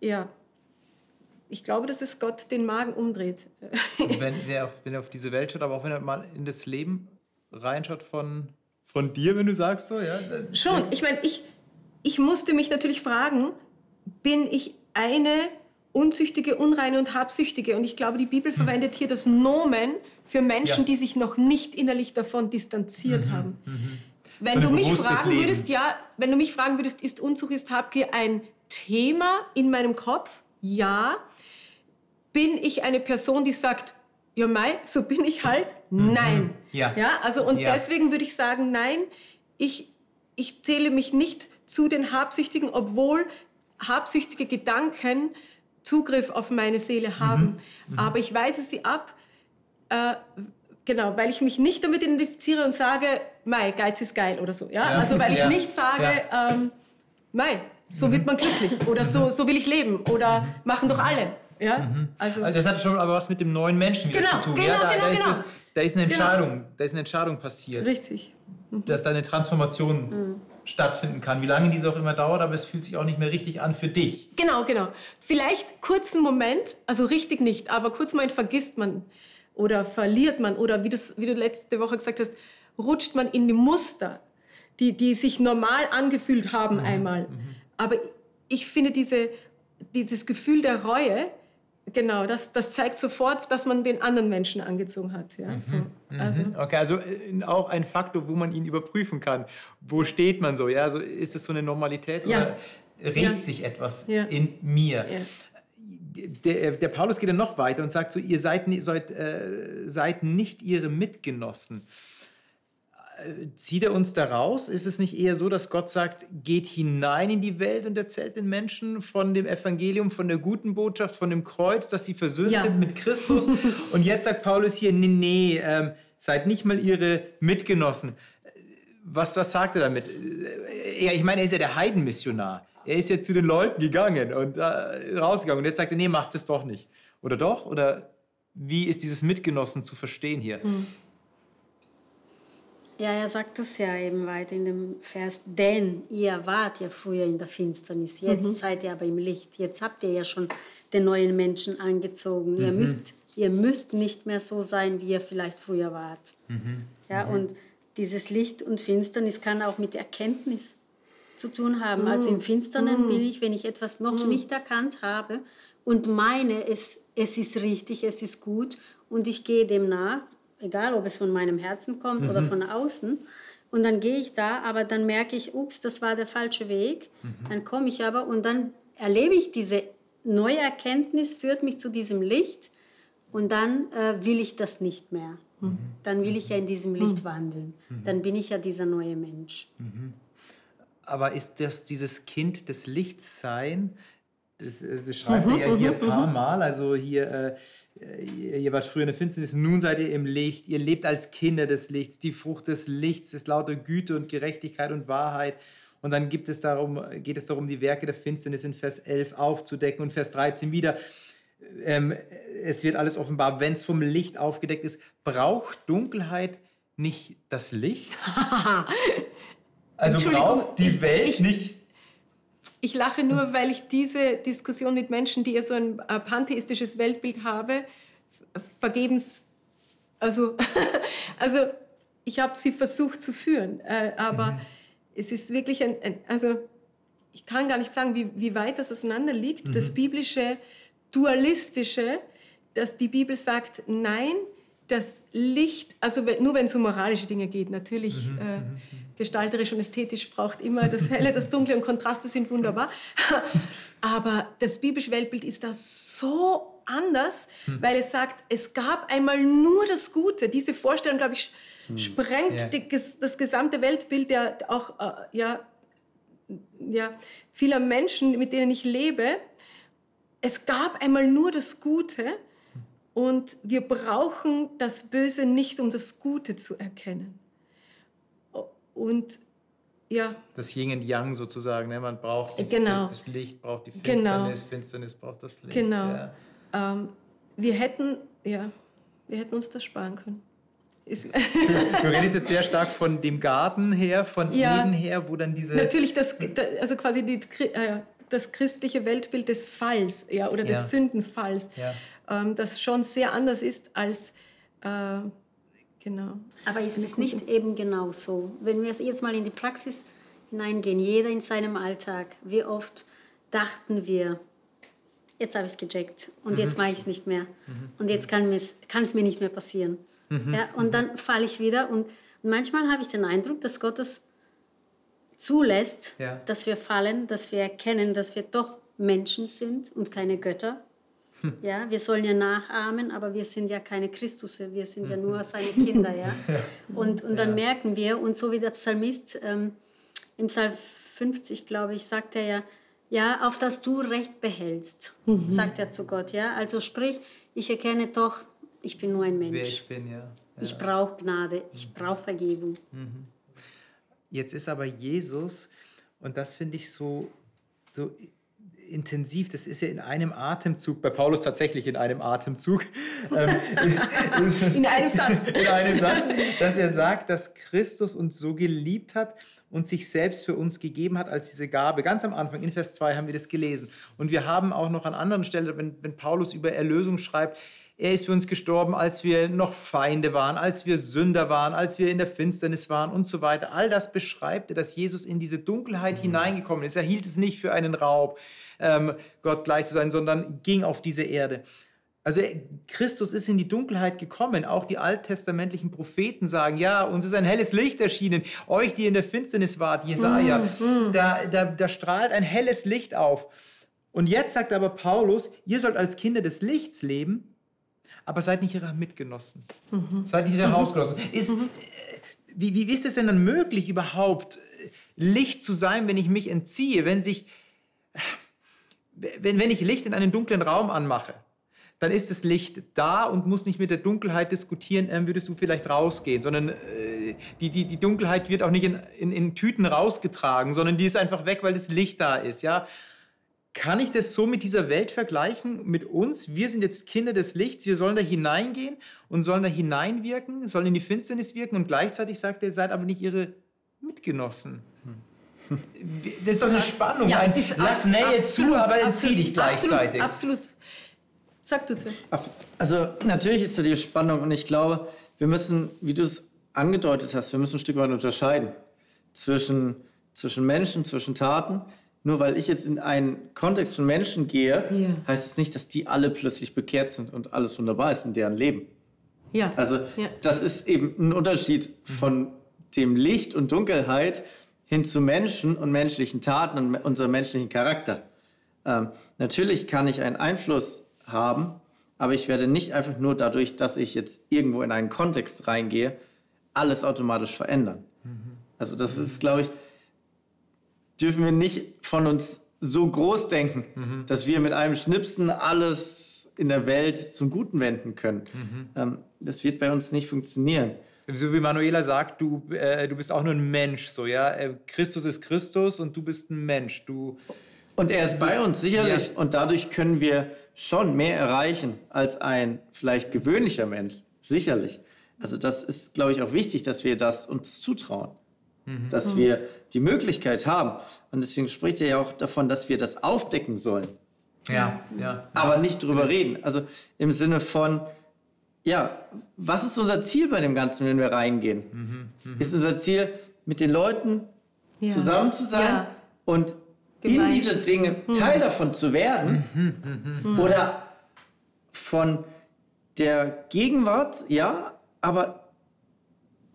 ja, ich glaube, dass es Gott den Magen umdreht. wenn, [laughs] er auf, wenn er auf diese Welt schaut, aber auch wenn er mal in das Leben reinschaut von von dir, wenn du sagst so, ja? Schon. Ich meine, ich, ich musste mich natürlich fragen, bin ich eine unzüchtige, unreine und habsüchtige? Und ich glaube, die Bibel hm. verwendet hier das Nomen für Menschen, ja. die sich noch nicht innerlich davon distanziert mhm. haben. Mhm. Wenn du mich fragen Leben. würdest, ja, wenn du mich fragen würdest, ist Unzucht, ist Habgier ein Thema in meinem Kopf? Ja. Bin ich eine Person, die sagt, ja, Mai, so bin ich halt? Mhm. Nein. Ja. ja also und ja. deswegen würde ich sagen, nein, ich, ich zähle mich nicht zu den Habsüchtigen, obwohl habsüchtige Gedanken Zugriff auf meine Seele mhm. haben. Mhm. Aber ich weise sie ab, äh, genau, weil ich mich nicht damit identifiziere und sage, Mai, Geiz ist geil oder so. Ja? ja. Also weil ich nicht sage, ähm, Mai, so wird man glücklich oder so, so will ich leben oder machen doch alle. Ja? Mhm. Also, also, das hat schon aber was mit dem neuen Menschen wieder genau, zu tun. Genau, ja, da, genau, da, ist genau. das, da ist eine. Entscheidung, genau. da ist eine Entscheidung passiert. Richtig. Mhm. Dass da eine Transformation mhm. stattfinden kann. Wie lange diese auch immer dauert, aber es fühlt sich auch nicht mehr richtig an für dich. Genau, genau. Vielleicht kurzen Moment, also richtig nicht, aber kurzen Moment vergisst man oder verliert man oder wie, wie du letzte Woche gesagt hast, rutscht man in die Muster, die, die sich normal angefühlt haben mhm. einmal. Mhm. Aber ich finde diese, dieses Gefühl der Reue, Genau, das, das zeigt sofort, dass man den anderen Menschen angezogen hat. Ja, mhm. so. Mhm. also. Okay, also äh, auch ein Faktor, wo man ihn überprüfen kann. Wo steht man so? Ja, also ist es so eine Normalität ja. oder regt ja. sich etwas ja. in mir? Der, der, Paulus geht dann noch weiter und sagt so, ihr seid, seid, äh, seid nicht ihre Mitgenossen zieht er uns da raus? Ist es nicht eher so, dass Gott sagt, geht hinein in die Welt und erzählt den Menschen von dem Evangelium, von der guten Botschaft, von dem Kreuz, dass sie versöhnt ja. sind mit Christus? [laughs] Und jetzt sagt Paulus hier, nee, nee, ähm, seid nicht mal ihre Mitgenossen. Was, was sagt er damit? Ja, ich meine, er ist ja der Heidenmissionar. Er ist ja zu den Leuten gegangen und äh, rausgegangen. Und jetzt sagt er, nee, macht das doch nicht. Oder doch? Oder wie ist dieses Mitgenossen zu verstehen hier? Hm. Ja, er sagt das ja eben weiter in dem Vers, denn ihr wart ja früher in der Finsternis, jetzt mhm. seid ihr aber im Licht, jetzt habt ihr ja schon den neuen Menschen angezogen. Mhm. Ihr, müsst, ihr müsst nicht mehr so sein, wie ihr vielleicht früher wart. Mhm. Ja, mhm. und dieses Licht und Finsternis kann auch mit Erkenntnis zu tun haben. Also im Finsternen mhm. bin ich, wenn ich etwas noch mhm. nicht erkannt habe und meine, es, es ist richtig, es ist gut und ich gehe dem nach, egal ob es von meinem Herzen kommt mhm. oder von außen. Und dann gehe ich da, aber dann merke ich, ups, das war der falsche Weg. Mhm. Dann komme ich aber und dann erlebe ich diese neue Erkenntnis, führt mich zu diesem Licht und dann äh, will ich das nicht mehr. Mhm. Dann will ich ja in diesem Licht mhm. wandeln. Mhm. Dann bin ich ja dieser neue Mensch. Mhm. Aber ist das dieses Kind des Lichts sein? Das, das beschreibt er ja hier ein paar Mal. Also hier, äh, ihr wart früher in der Finsternis, nun seid ihr im Licht. Ihr lebt als Kinder des Lichts. Die Frucht des Lichts ist lauter Güte und Gerechtigkeit und Wahrheit. Und dann gibt es darum, geht es darum, die Werke der Finsternis in Vers 11 aufzudecken und Vers 13 wieder. Ähm, es wird alles offenbar, wenn es vom Licht aufgedeckt ist. Braucht Dunkelheit nicht das Licht? [laughs] also braucht die Welt ich, nicht. Ich lache nur, weil ich diese Diskussion mit Menschen, die ja so ein pantheistisches Weltbild habe, vergebens, also, [laughs] also ich habe sie versucht zu führen, äh, aber mhm es ist wirklich ein, ein, also ich kann gar nicht sagen, wie, wie weit das auseinander liegt. Mhm. Das biblische, dualistische, dass die Bibel sagt, nein, das Licht, also nur wenn es um moralische Dinge geht, natürlich mhm. äh, mhm, mhm. gestalterisch und ästhetisch braucht immer das Helle, das Dunkle und Kontraste sind wunderbar. [laughs] Aber das biblische Weltbild ist da so anders, mhm. weil es sagt, es gab einmal nur das Gute. Diese Vorstellung, glaube ich, hm. sprengt ja. die, das gesamte Weltbild der auch äh, ja, ja, vieler Menschen, mit denen ich lebe. Es gab einmal nur das Gute und wir brauchen das Böse nicht, um das Gute zu erkennen. Und ja. Das Yin und Yang sozusagen, ne? man braucht genau. das, das, Licht, braucht die Finsternis, genau. Finsternis braucht das Licht. Genau. Ja. Ähm, wir, hätten, ja, wir hätten uns das sparen können. [laughs] du redest jetzt sehr stark von dem Garten her, von ja, Eden her, wo dann diese... Natürlich, das, also quasi die, äh, das christliche Weltbild des Falls ja, oder des ja. Sündenfalls, ja. Ähm, das schon sehr anders ist als... Äh, genau. Aber ist es nicht eben genau so? Wenn wir jetzt mal in die Praxis hineingehen, jeder in seinem Alltag, wie oft dachten wir, jetzt habe ich es gecheckt und mhm. jetzt mache ich es nicht mehr mhm. und jetzt kann es mir nicht mehr passieren. Mhm. Ja, und dann falle ich wieder. Und manchmal habe ich den Eindruck, dass Gott es zulässt, ja. dass wir fallen, dass wir erkennen, dass wir doch Menschen sind und keine Götter. Hm. Ja, wir sollen ja nachahmen, aber wir sind ja keine Christusse, wir sind ja nur seine Kinder. [laughs] Ja? Und, und dann ja. merken wir, und so wie der Psalmist ähm, im Psalm 50, glaube ich, sagt er ja, ja, auf das du Recht behältst, mhm. sagt er zu Gott. Ja? Also sprich, ich erkenne doch, ich bin nur ein Mensch. Wer ich bin, ja. ja. Ich brauche Gnade, ich mhm. brauche Vergebung. Mhm. Jetzt ist aber Jesus, und das finde ich so, so intensiv, das ist ja in einem Atemzug, bei Paulus tatsächlich in einem Atemzug. [laughs] Ähm, in einem Satz. [laughs] In einem Satz, dass er sagt, dass Christus uns so geliebt hat und sich selbst für uns gegeben hat als diese Gabe. Ganz am Anfang, in Vers 2 haben wir das gelesen. Und wir haben auch noch an anderen Stellen, wenn, wenn Paulus über Erlösung schreibt, er ist für uns gestorben, als wir noch Feinde waren, als wir Sünder waren, als wir in der Finsternis waren und so weiter. All das beschreibt er, dass Jesus in diese Dunkelheit mhm. hineingekommen ist. Er hielt es nicht für einen Raub, ähm, Gott gleich zu sein, sondern ging auf diese Erde. Also Christus ist in die Dunkelheit gekommen. Auch die alttestamentlichen Propheten sagen, ja, uns ist ein helles Licht erschienen. Euch, die in der Finsternis wart, Jesaja, mm, mm. Da, da, da strahlt ein helles Licht auf. Und jetzt sagt aber Paulus, ihr sollt als Kinder des Lichts leben aber seid nicht ihre Mitgenossen. Mhm. Seid nicht ihre mhm. Hausgenossen. Ist, mhm. Äh, wie, wie ist es denn dann möglich, überhaupt äh, Licht zu sein, wenn ich mich entziehe, wenn sich, wenn, wenn ich Licht in einen dunklen Raum anmache? Dann ist das Licht da und muss nicht mit der Dunkelheit diskutieren, äh, würdest du vielleicht rausgehen, sondern äh, die, die, die Dunkelheit wird auch nicht in, in, in Tüten rausgetragen, sondern die ist einfach weg, weil das Licht da ist. Ja? Kann ich das so mit dieser Welt vergleichen, mit uns? Wir sind jetzt Kinder des Lichts, wir sollen da hineingehen und sollen da hineinwirken, sollen in die Finsternis wirken und gleichzeitig sagt er, seid aber nicht ihre Mitgenossen. Das ist doch eine Spannung. Ja, es ist Lass Nähe zu, aber entzieh dich gleichzeitig. Absolut, absolut. Sag du zuerst. Also natürlich ist da die Spannung und ich glaube, wir müssen, wie du es angedeutet hast, wir müssen ein Stück weit unterscheiden zwischen, zwischen Menschen, zwischen Taten nur weil ich jetzt in einen Kontext von Menschen gehe, yeah. heißt es das nicht, dass die alle plötzlich bekehrt sind und alles wunderbar ist in deren Leben. Ja. Also Ja. das ist eben ein Unterschied von dem Licht und Dunkelheit hin zu Menschen und menschlichen Taten und unserem menschlichen Charakter. Ähm, natürlich kann ich einen Einfluss haben, aber ich werde nicht einfach nur dadurch, dass ich jetzt irgendwo in einen Kontext reingehe, alles automatisch verändern. Also das ist, glaube ich, dürfen wir nicht von uns so groß denken, dass wir mit einem Schnipsen alles in der Welt zum Guten wenden können. Ähm, das wird bei uns nicht funktionieren. So wie Manuela sagt, du, äh, du bist auch nur ein Mensch, so, ja. Äh, Christus ist Christus und du bist ein Mensch. Du, Und er ist bei uns, sicherlich. Ja. Und dadurch können wir schon mehr erreichen als ein vielleicht gewöhnlicher Mensch. Sicherlich. Also das ist, glaube ich, auch wichtig, dass wir das uns zutrauen. Dass wir die Möglichkeit haben. Und deswegen spricht er ja auch davon, dass wir das aufdecken sollen. ja, ja. aber nicht drüber reden. Also im Sinne von, ja, was ist unser Ziel bei dem Ganzen, wenn wir reingehen? Ist unser Ziel, mit den Leuten Ja. zusammen zu sein Ja. und in Gemeinschaft. diese Dinge Teil davon zu werden? Oder von der Gegenwart, ja, aber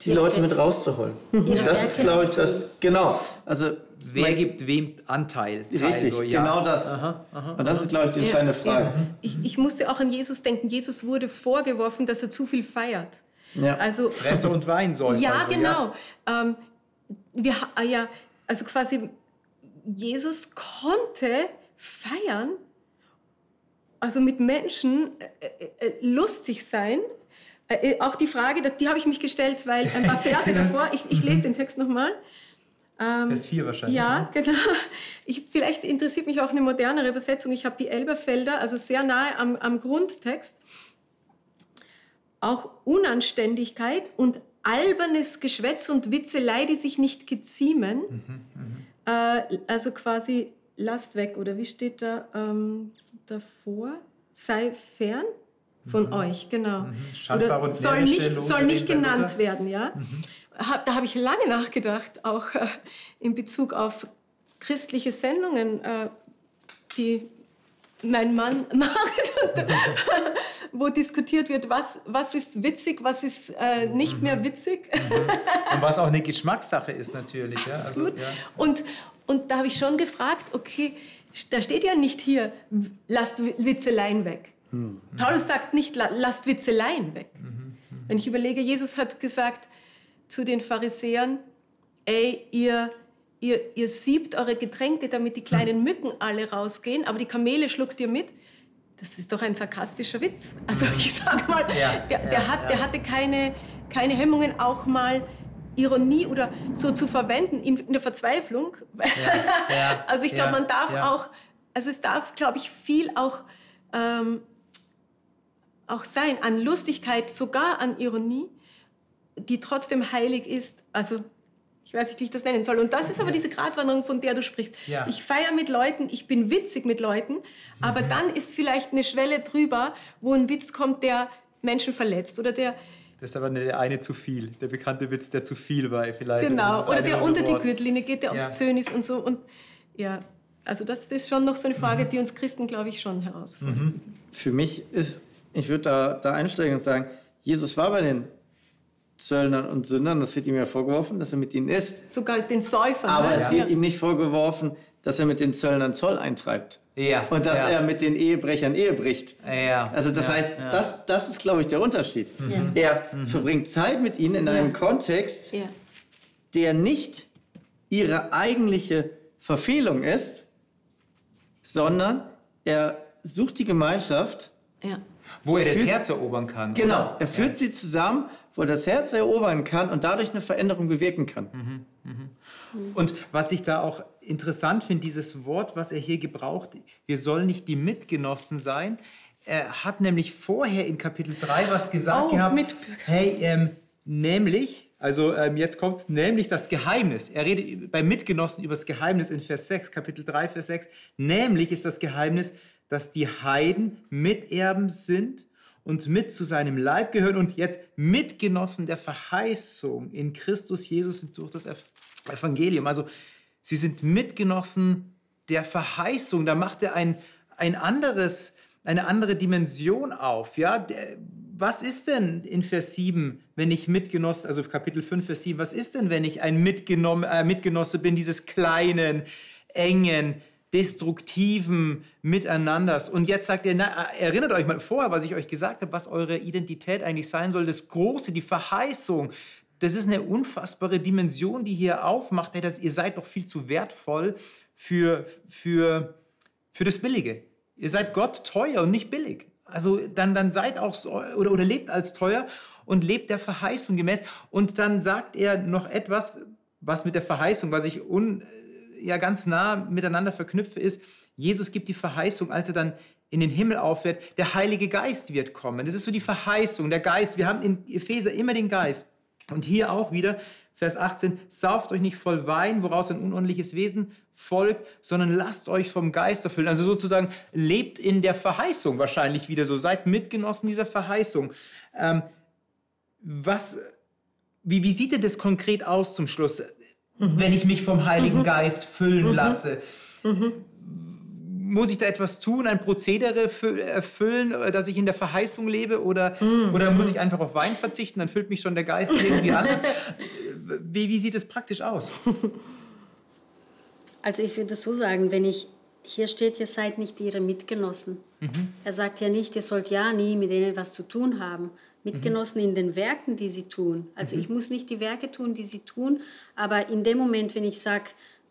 die Leute mit rauszuholen. Ihre Das ist, glaube ich, das, genau. Also, Wer gibt wem Anteil? richtig, Also, ja. genau das. Aha, aha. Und das ist, glaube ich, die entscheidende Frage. Ich, ich musste auch an Jesus denken. Jesus wurde vorgeworfen, dass er zu viel feiert. Ja. Also Fresse und Wein sollen. ja, also, genau. Ähm, wir, ah ja, also quasi Jesus konnte feiern, also mit Menschen äh, äh, äh, lustig sein. Äh, äh, auch die Frage, die habe ich mich gestellt, weil ein paar Verse davor, ich, ich lese den Text nochmal. Vers 4 wahrscheinlich. ne? Ja, genau. Ich, vielleicht interessiert mich auch eine modernere Übersetzung. Ich habe die Elberfelder, also sehr nahe am, am Grundtext. Auch Unanständigkeit und albernes Geschwätz und Witzelei, die sich nicht geziemen. Äh, also quasi lasst weg, oder wie steht da ähm, davor? Sei fern von euch, genau. Schandbar Oder soll nicht, soll nicht genannt werden, ja. Hab, da habe ich lange nachgedacht, auch äh, in Bezug auf christliche Sendungen, äh, die mein Mann [laughs] macht, und, wo diskutiert wird, was, was ist witzig, was ist äh, nicht Mhm. mehr witzig. Und was auch eine Geschmackssache ist natürlich. Ja? Also, Absolut. ja. Und, und da habe ich schon gefragt, okay, da steht ja nicht hier, lasst Wi- Witzeleien weg. Hm. Paulus sagt nicht, la- lasst Witzeleien weg. Mhm, Wenn ich überlege, Jesus hat gesagt zu den Pharisäern, ey, ihr, ihr, ihr siebt eure Getränke, damit die Hm. kleinen Mücken alle rausgehen, aber die Kamele schluckt ihr mit. Das ist doch ein sarkastischer Witz. Also ich sag mal, Mhm. Ja, der, der, ja, hat, ja. der hatte keine, keine Hemmungen, auch mal Ironie oder so zu verwenden in, in der Verzweiflung. [laughs] also ich glaube, man darf auch, also es darf, glaube ich, viel auch, ähm, auch sein an Lustigkeit, sogar an Ironie, die trotzdem heilig ist. Also ich weiß nicht, wie ich das nennen soll. Und das ist aber diese Gratwanderung, von der du sprichst. Ja. Ich feiere mit Leuten, ich bin witzig mit Leuten, aber Mhm. dann ist vielleicht eine Schwelle drüber, wo ein Witz kommt, der Menschen verletzt oder der Das ist aber der eine zu viel. Der bekannte Witz, der zu viel war vielleicht. Genau oder der so unter die. Gürtellinie geht, der Ja. obszön ist und so und ja, also das ist schon noch so eine Frage, Mhm. die uns Christen, glaube ich, schon herausfordert. Für mich ist, ich würde da, da einsteigen und sagen, Jesus war bei den Zöllnern und Sündern, das wird ihm ja vorgeworfen, dass er mit ihnen ist. Sogar den Säufern. Aber ne? es Ja. wird ihm nicht vorgeworfen, dass er mit den Zöllnern Zoll eintreibt. Ja. Und dass ja. er mit den Ehebrechern Ehe bricht. Ja. Also das ja, heißt, ja. Mhm. Das, das ist, glaube ich, der Unterschied. Ja. Er verbringt Zeit mit ihnen in einem Kontext, Ja. der nicht ihre eigentliche Verfehlung ist, sondern er sucht die Gemeinschaft Ja. Wo er das Für- Herz erobern kann. Genau, oder? er führt sie zusammen, wo er das Herz erobern kann und dadurch eine Veränderung bewirken kann. Und was ich da auch interessant finde, dieses Wort, was er hier gebraucht, wir sollen nicht die Mitgenossen sein. Er hat nämlich vorher in Kapitel 3 was gesagt Oh, gehabt. Mitbürger. Hey, ähm, nämlich, also ähm, jetzt kommt es, nämlich das Geheimnis. Er redet bei Mitgenossen über das Geheimnis in Vers 6, Kapitel 3, Vers 6. Nämlich ist das Geheimnis, dass die Heiden Miterben sind und mit zu seinem Leib gehören und jetzt Mitgenossen der Verheißung in Christus Jesus durch das Ev- Evangelium. Also sie sind Mitgenossen der Verheißung. Da macht er ein, ein anderes, eine andere Dimension auf. Ja? Was ist denn in Vers 7, wenn ich Mitgenosse, also Kapitel 5, Vers 7, was ist denn, wenn ich ein äh, Mitgenosse bin, dieses kleinen, engen, destruktiven Miteinanders. Und jetzt sagt er, na, erinnert euch mal vorher, was ich euch gesagt habe, was eure Identität eigentlich sein soll, das Große, die Verheißung. Das ist eine unfassbare Dimension, die hier aufmacht. Hey, dass ihr seid doch viel zu wertvoll für, für, für das Billige. Ihr seid Gott teuer und nicht billig. Also dann, dann seid auch so, oder, oder lebt als teuer und lebt der Verheißung gemäß. Und dann sagt er noch etwas, was mit der Verheißung, was ich un, ja ganz nah miteinander verknüpfe, ist, Jesus gibt die Verheißung, als er dann in den Himmel auffährt, der Heilige Geist wird kommen. Das ist so die Verheißung, der Geist. Wir haben in Epheser immer den Geist. Und hier auch wieder, Vers 18, sauft euch nicht voll Wein, woraus ein unordentliches Wesen folgt, sondern lasst euch vom Geist erfüllen. Also sozusagen lebt in der Verheißung wahrscheinlich wieder so. Seid Mitgenossen dieser Verheißung. Ähm, was, wie, wie sieht denn das konkret aus zum Schluss? Mhm. wenn ich mich vom Heiligen mhm. Geist füllen mhm. lasse. Mhm. Muss ich da etwas tun, ein Prozedere erfüllen, äh, dass ich in der Verheißung lebe? Oder, mhm. oder muss ich einfach auf Wein verzichten? Dann füllt mich schon der Geist irgendwie anders. [laughs] Wie, wie sieht es praktisch aus? [laughs] Also ich würde so sagen, wenn ich, hier steht, ihr seid nicht ihre Mitgenossen. Mhm. Er sagt ja nicht, ihr sollt ja nie mit denen was zu tun haben. Mitgenossen mhm. in den Werken, die sie tun. Also mhm. ich muss nicht die Werke tun, die sie tun, aber in dem Moment, wenn ich sage,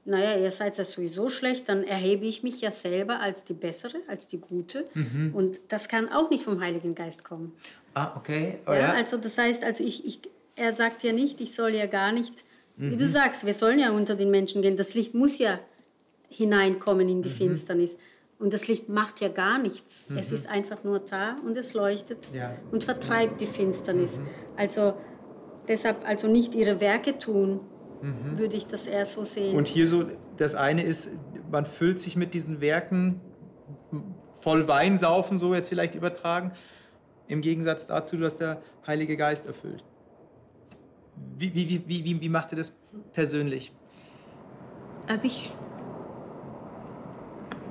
naja, ihr seid ja sowieso schlecht, dann erhebe ich mich ja selber als die bessere, als die gute. Mhm. Und das kann auch nicht vom Heiligen Geist kommen. Ah, okay. Oh, ja, ja, Also das heißt, also ich, ich, er sagt ja nicht, ich soll ja gar nicht, wie du mhm. sagst, wir sollen ja unter den Menschen gehen. Das Licht muss ja hineinkommen in die mhm. Finsternis. Und das Licht macht ja gar nichts. Mhm. Es ist einfach nur da und es leuchtet ja. und vertreibt die Finsternis. Mhm. Also deshalb also nicht ihre Werke tun, mhm. würde ich das eher so sehen. Und hier so, das eine ist, man füllt sich mit diesen Werken voll Wein saufen, so jetzt vielleicht übertragen, im Gegensatz dazu, dass der Heilige Geist erfüllt. Wie, wie, wie, wie, wie macht ihr das persönlich? Also ich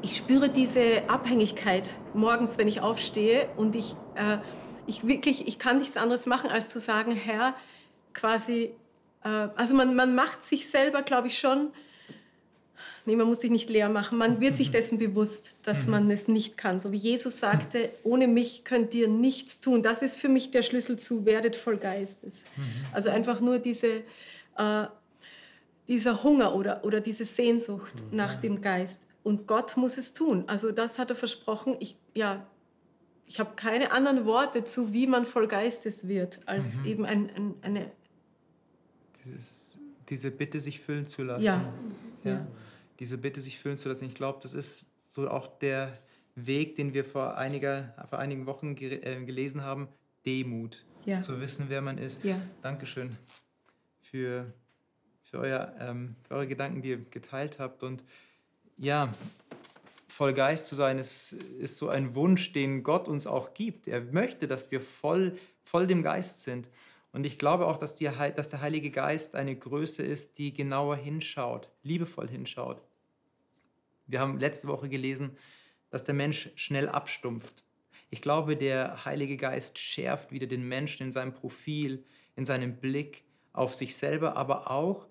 ich spüre diese Abhängigkeit morgens, wenn ich aufstehe und ich, äh, ich wirklich, ich kann nichts anderes machen, als zu sagen, Herr, quasi, äh, also man, man macht sich selber, glaube ich schon, nee, man muss sich nicht leer machen, man wird sich dessen bewusst, dass mhm. man es nicht kann. So wie Jesus sagte, ohne mich könnt ihr nichts tun. Das ist für mich der Schlüssel zu werdet voll Geistes. Mhm. Also einfach nur diese, äh, dieser Hunger oder, oder diese Sehnsucht mhm. nach dem Geist. Und Gott muss es tun. Also das hat er versprochen. Ich, ja, ich habe keine anderen Worte zu, wie man voll Geistes wird, als mhm. eben ein, ein, eine... Dieses, diese Bitte, sich füllen zu lassen. Ja. ja. ja. Diese Bitte, sich füllen zu lassen. Ich glaube, das ist so auch der Weg, den wir vor, einiger, vor einigen Wochen ge äh, gelesen haben. Demut. Ja. Zu wissen, wer man ist. Ja. Dankeschön für, für, euer, ähm, für eure Gedanken, die ihr geteilt habt. Und ja, voll Geist zu sein, ist, ist so ein Wunsch, den Gott uns auch gibt. Er möchte, dass wir voll, voll dem Geist sind. Und ich glaube auch, dass, die, dass der Heilige Geist eine Größe ist, die genauer hinschaut, liebevoll hinschaut. Wir haben letzte Woche gelesen, dass der Mensch schnell abstumpft. Ich glaube, der Heilige Geist schärft wieder den Menschen in seinem Profil, in seinem Blick auf sich selber, aber auch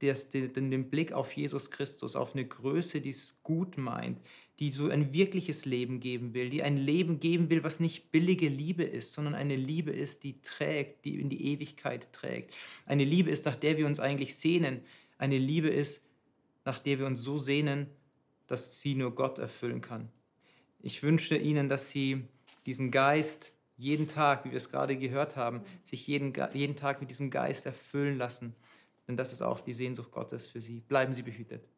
den, den Blick auf Jesus Christus, auf eine Größe, die es gut meint, die so ein wirkliches Leben geben will, die ein Leben geben will, was nicht billige Liebe ist, sondern eine Liebe ist, die trägt, die in die Ewigkeit trägt. Eine Liebe ist, nach der wir uns eigentlich sehnen. Eine Liebe ist, nach der wir uns so sehnen, dass sie nur Gott erfüllen kann. Ich wünsche Ihnen, dass Sie diesen Geist jeden Tag, wie wir es gerade gehört haben, sich jeden, jeden Tag mit diesem Geist erfüllen lassen denn das ist auch die Sehnsucht Gottes für sie. Bleiben Sie behütet.